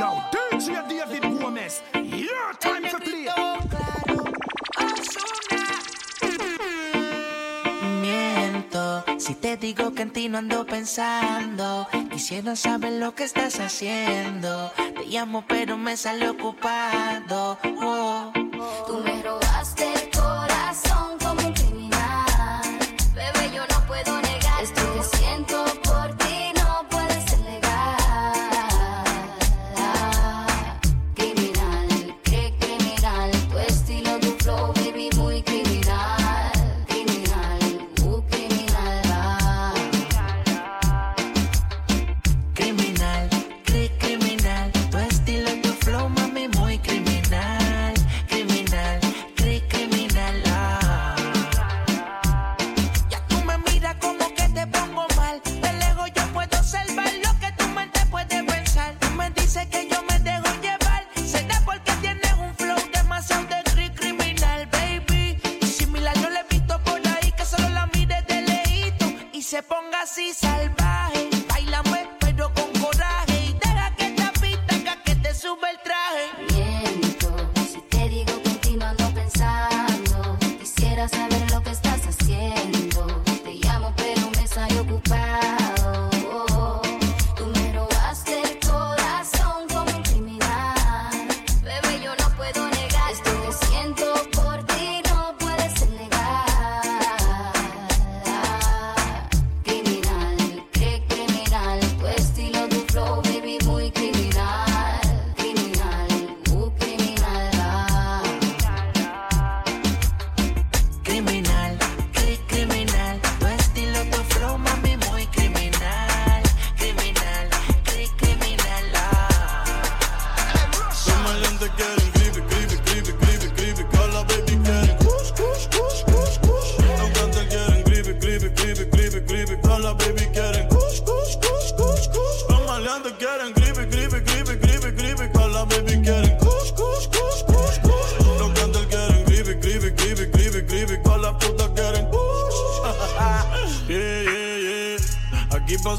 Yo, David your time to play. Miento si te digo que en ti no ando pensando. Quisiera saber lo que estás haciendo. Te llamo, pero me sale ocupado. Oh.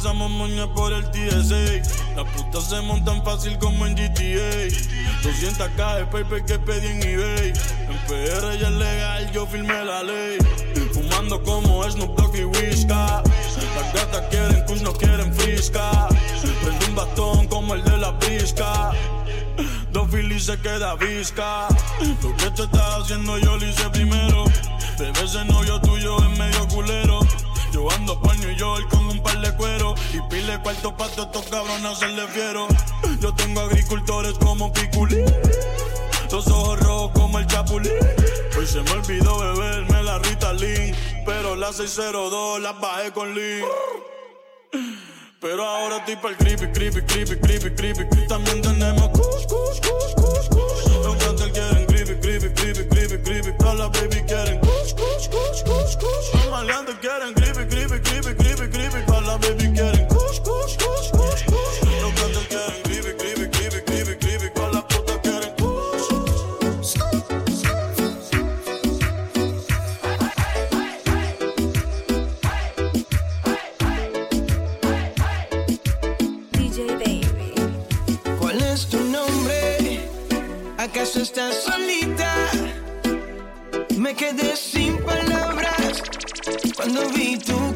Pasamos moña por el TSA. Las putas se montan fácil como en GTA. 200k de paper que pedí en eBay. En PR ya es legal, yo firmé la ley. Fumando como Snoop Dogg y Whisca. Las gatas quieren kush, no quieren frisca. Prende un bastón como el de la brisca. Dos Phillies se queda visca. Lo que tú estás haciendo yo lo hice primero. Bebé, ese novio tuyo es medio culero. Yo ando pa' New York con un par de cuero Y pile cuarto pa' todos estos cabrones hacerle fiero Yo tengo agricultores como Piculín Los ojos rojos como el Chapulín Hoy se me olvidó beberme la Ritalin Pero la 602 la bajé con Lean pero ahora estoy pa'l creepy, creepy, creepy, creepy, creepy. También tenemos kush, kush, kush, kush, kush. Los cantantes quieren creepy, creepy, creepy, creepy, creepy. Todas las baby quieren kush, kush, kush, kush, kush. Los maleantes quieren creepy, creepy, creepy, creepy. Todas las baby quieren kush, kush, kush, kush, kush. Los cantantes quieren creepy, creepy, creepy, creepy. Todas las putas quieren kush. DJ Baby. ¿Cuál es tu nombre? ¿Acaso estás solita? Cuando vi tu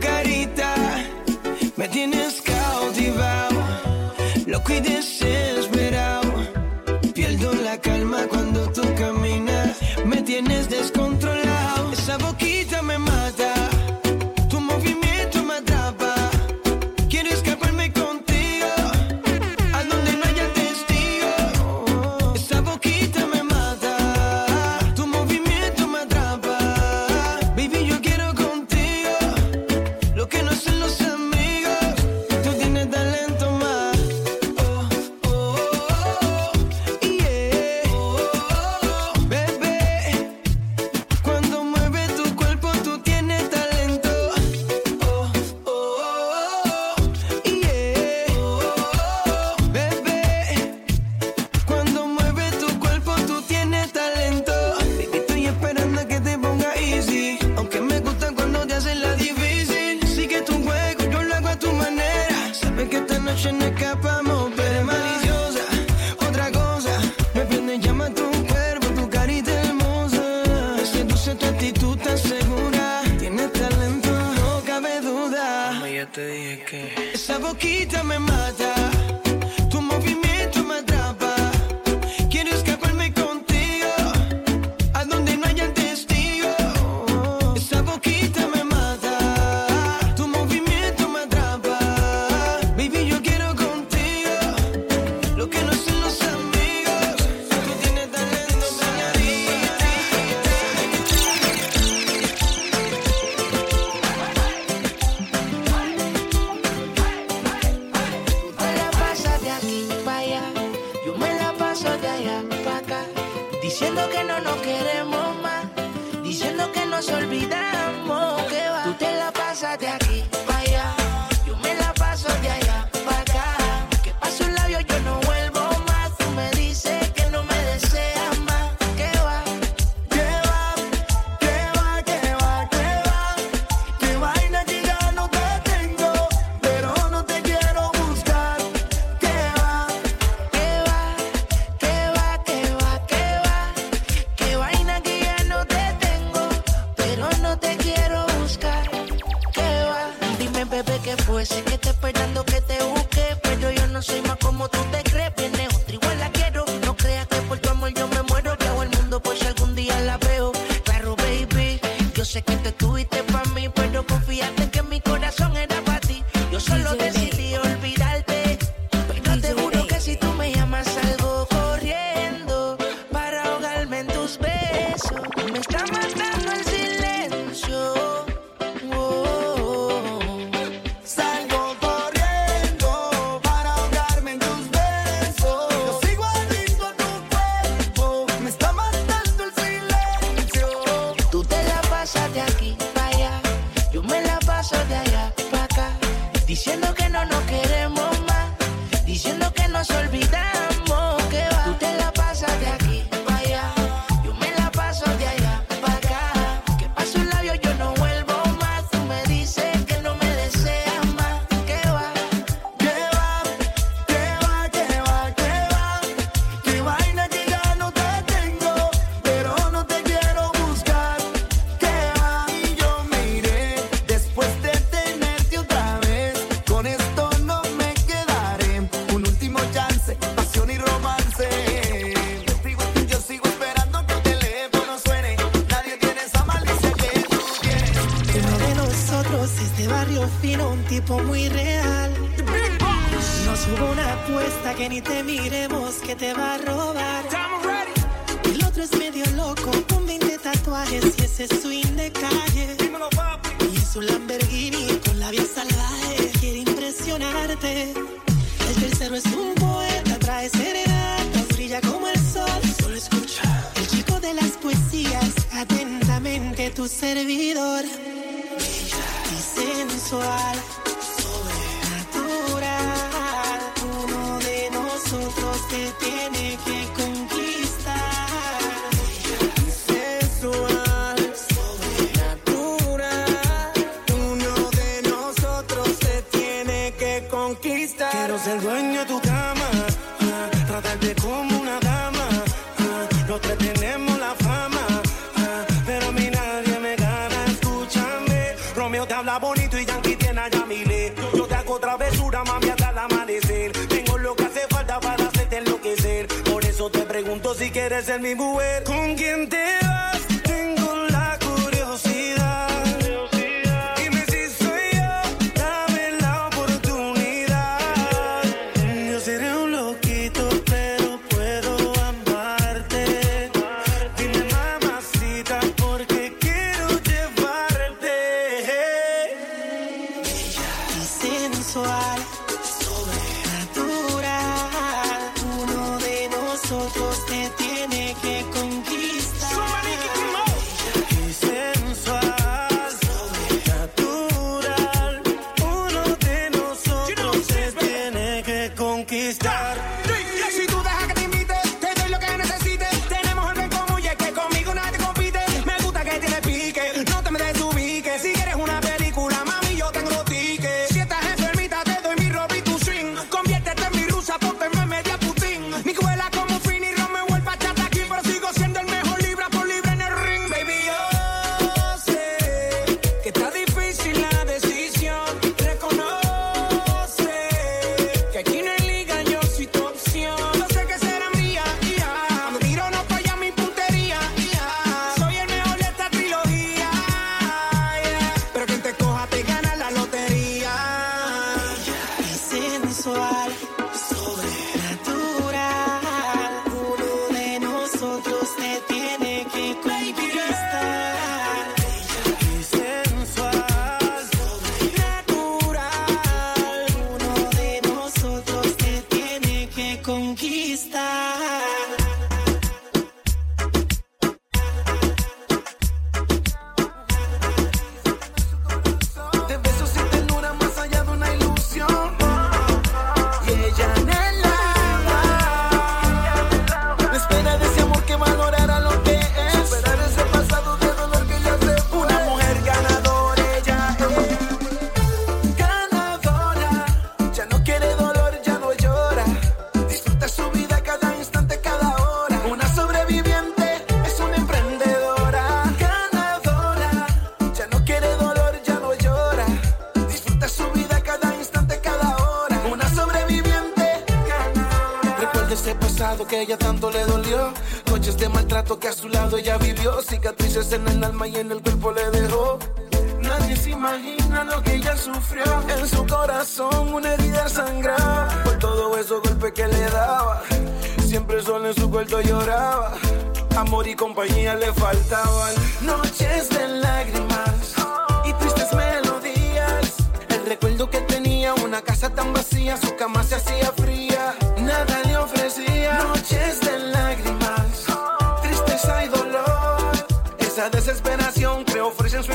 tiene que conquistar. Y sensual, sobrenatural. Uno de nosotros se tiene que conquistar. Quiero ser dueño de tu quieres ser mi mujer, con quien te esos golpes que le daba. Siempre solo en su cuarto lloraba. Amor y compañía le faltaban. Noches de lágrimas y tristes melodías. El recuerdo que tenía una casa tan vacía, su cama se hacía fría. Nada le ofrecía. Noches de lágrimas, tristeza y dolor. Esa desesperación que ofrecen su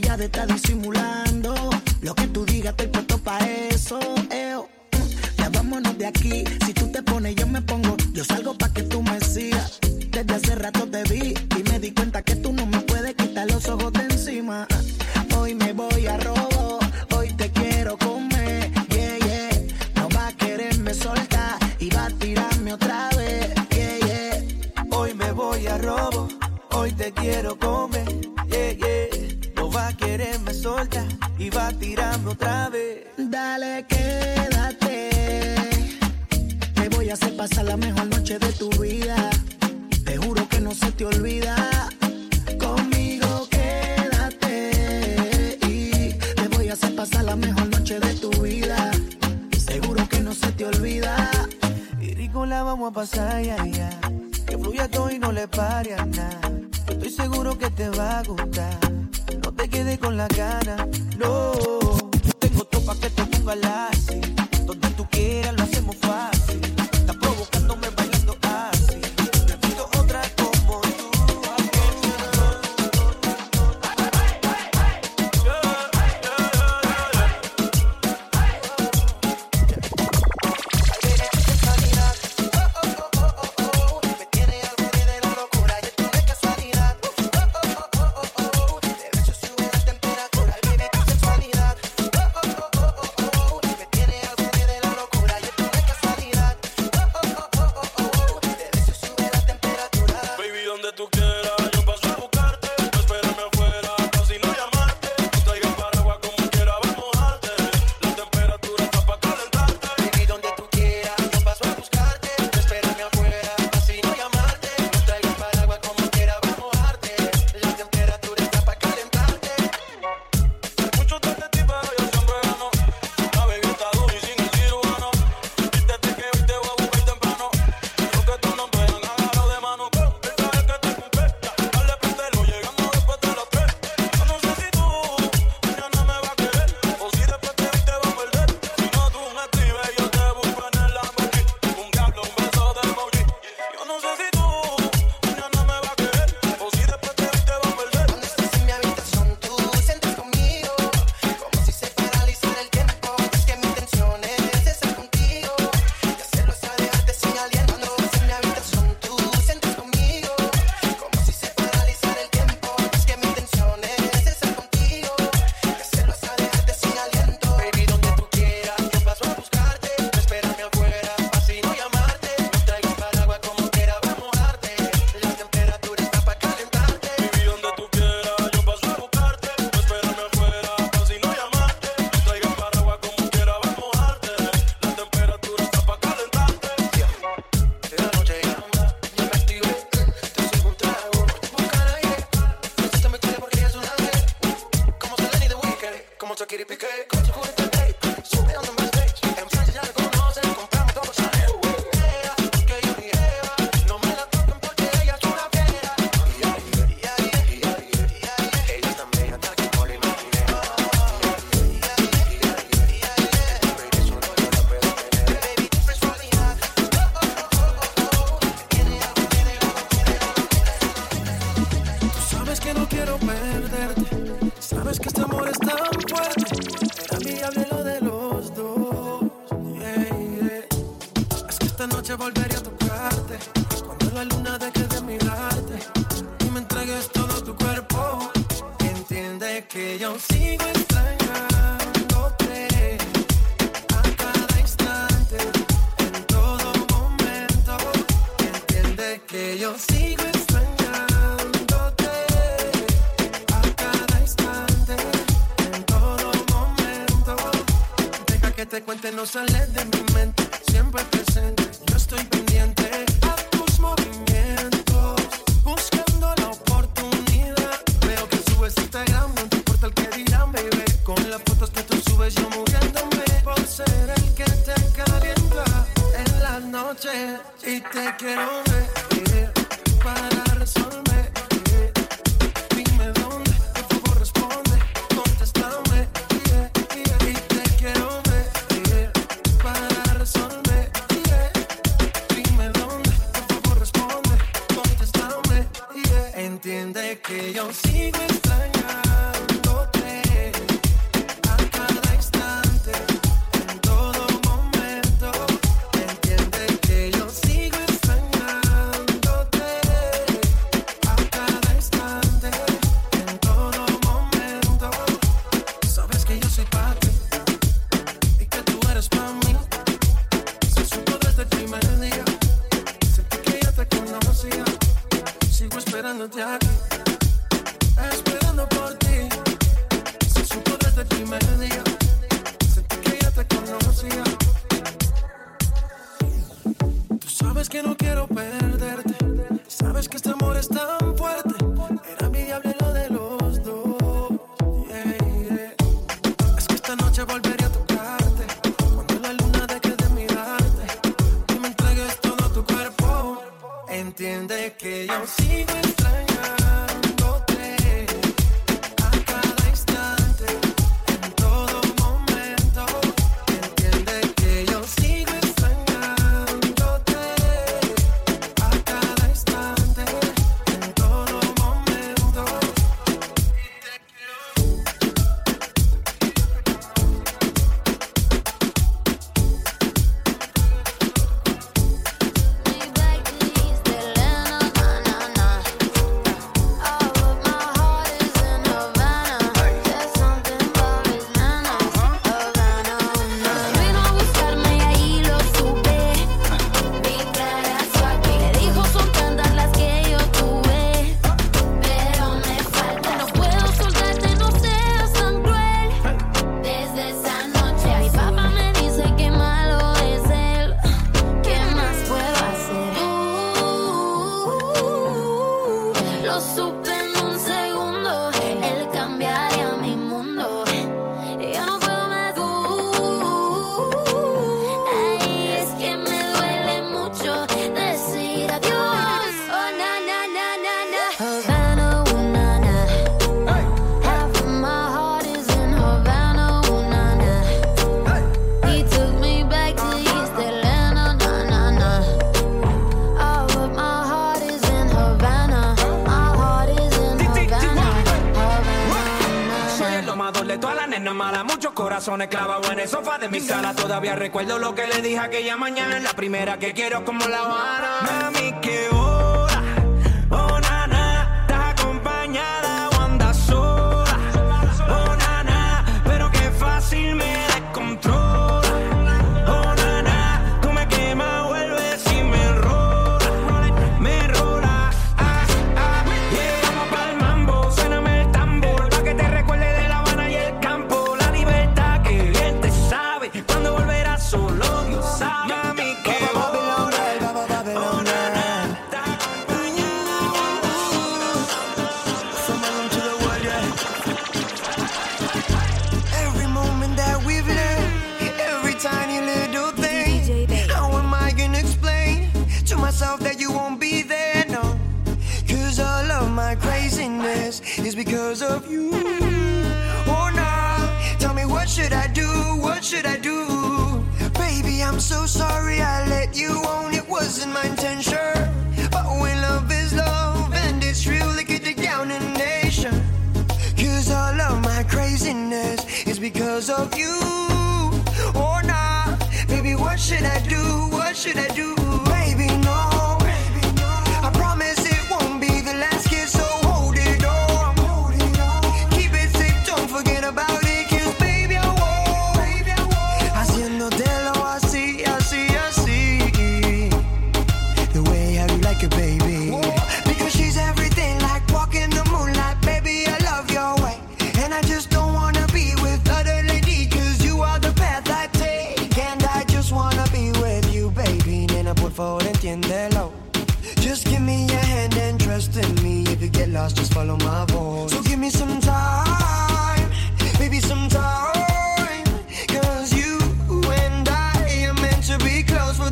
ya te disimulando. Lo que tú digas, estoy puesto para eso. Eh. Ya vámonos de aquí. Si tú te pones, yo me pongo. Yo salgo para que tú me sigas. Desde hace rato te vi y me di cuenta que tú no me puedes quitar los ojos de encima. Hoy me voy a robo. Hoy te quiero comer. Yeah, yeah. No va a quererme soltar y va a tirarme otra vez. Yeah, yeah. Hoy me voy a robo. Hoy te quiero comer iba tirando otra vez. Dale, quédate. Te voy a hacer pasar la mejor noche de tu vida. Te juro que no se te olvida. Conmigo quédate. Y te voy a hacer pasar la mejor noche de tu vida. Seguro que no se te olvida. Y rico la vamos a pasar ya, ya. Que fluya todo y no le pare a nada. Estoy seguro que te va a gustar no te quedes con la gana, no. Tengo tropa que te ponga la te cuente no sale de mi mente. Siempre presente, yo estoy pendiente a tus movimientos, buscando la oportunidad. Veo que subes Instagram, no te importa el que dirán, baby. Con las fotos que tú subes, yo muriéndome por ser el que te calienta en la noche y te quiero ver. mala, muchos corazones clavados en el sofá de mi sala. Todavía recuerdo lo que le dije aquella mañana. La primera que quiero como la Habana. Mami, que should I do? What should I do? Baby, I'm so sorry I let you on. It wasn't my intention. But when love is love and it's real, they get it down in nation. Cause all of my craziness is because of you. Or not. Baby, what should I do? What should I do?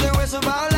there was about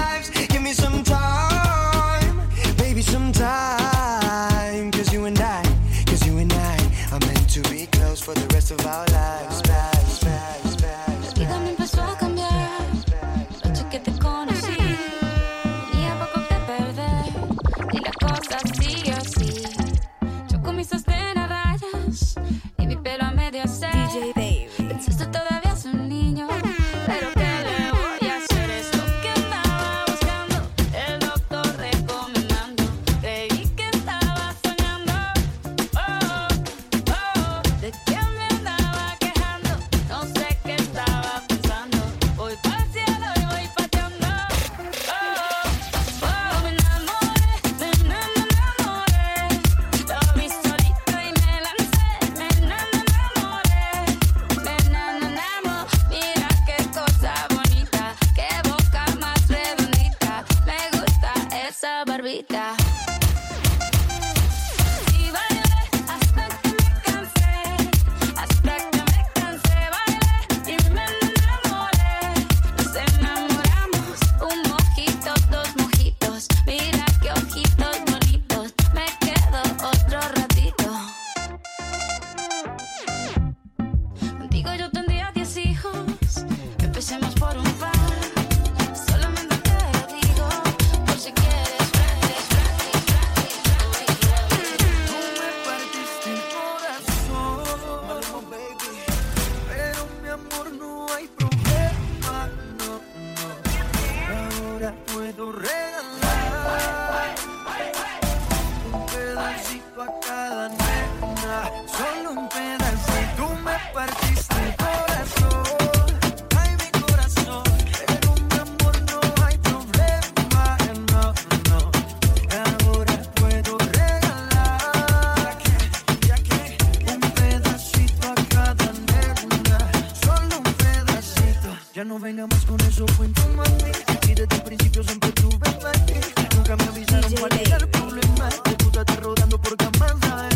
no vengamos con eso cuentos, mami. Y desde el principio siempre tuve mami. Nunca me avisaron DJ cuál era el problema. De tú estás rodando por camarada.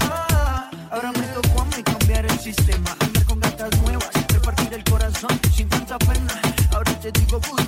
Ah, ahora me tocó a mí cambiar el sistema. Andar con gatas nuevas, repartir el corazón sin tanta pena. Ahora te digo, puta.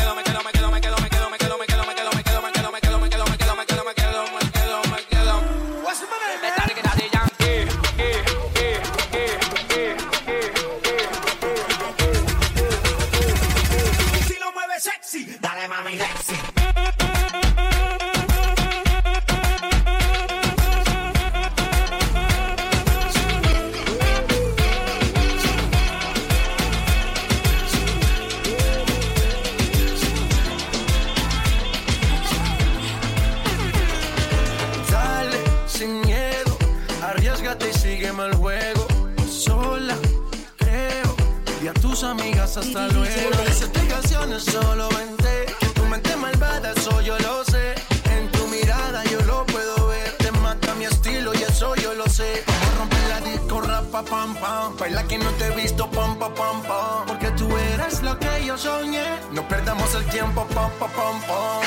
amigas hasta luego. Por las explicaciones solo vente. Que tu mente malvada, eso yo lo sé. En tu mirada yo lo puedo ver. Te mata mi estilo y eso yo lo sé. Como romper la disco, rapa, pam, pam. Baila que no te he visto, pam, pam, pam, pam. Porque tú eres lo que yo soñé. No perdamos el tiempo, pam, pam, pam, pam.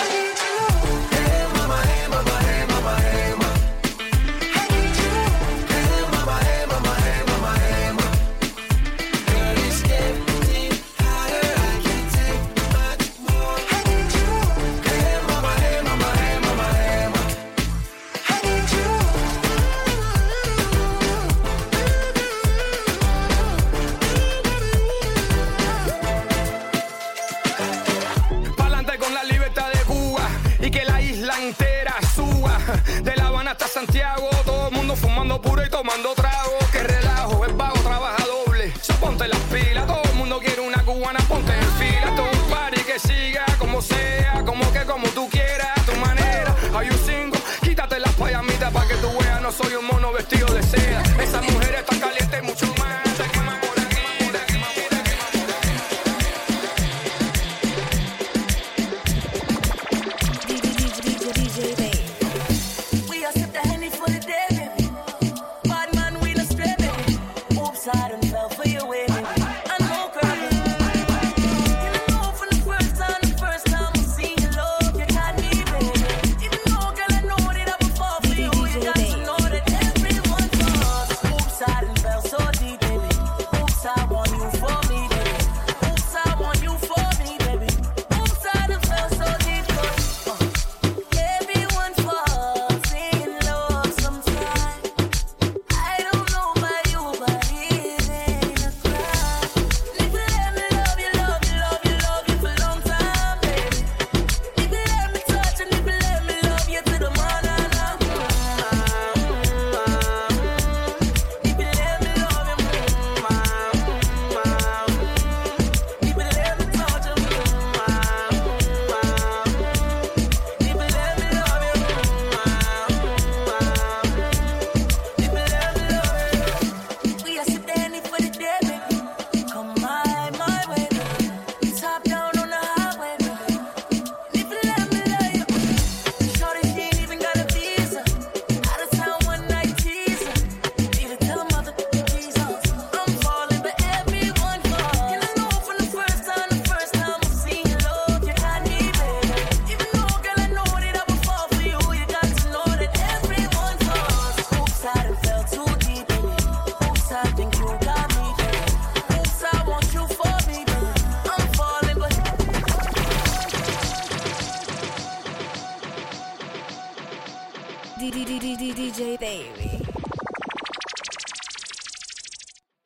Hey, mamá, hey, mamá, hey. tomando trago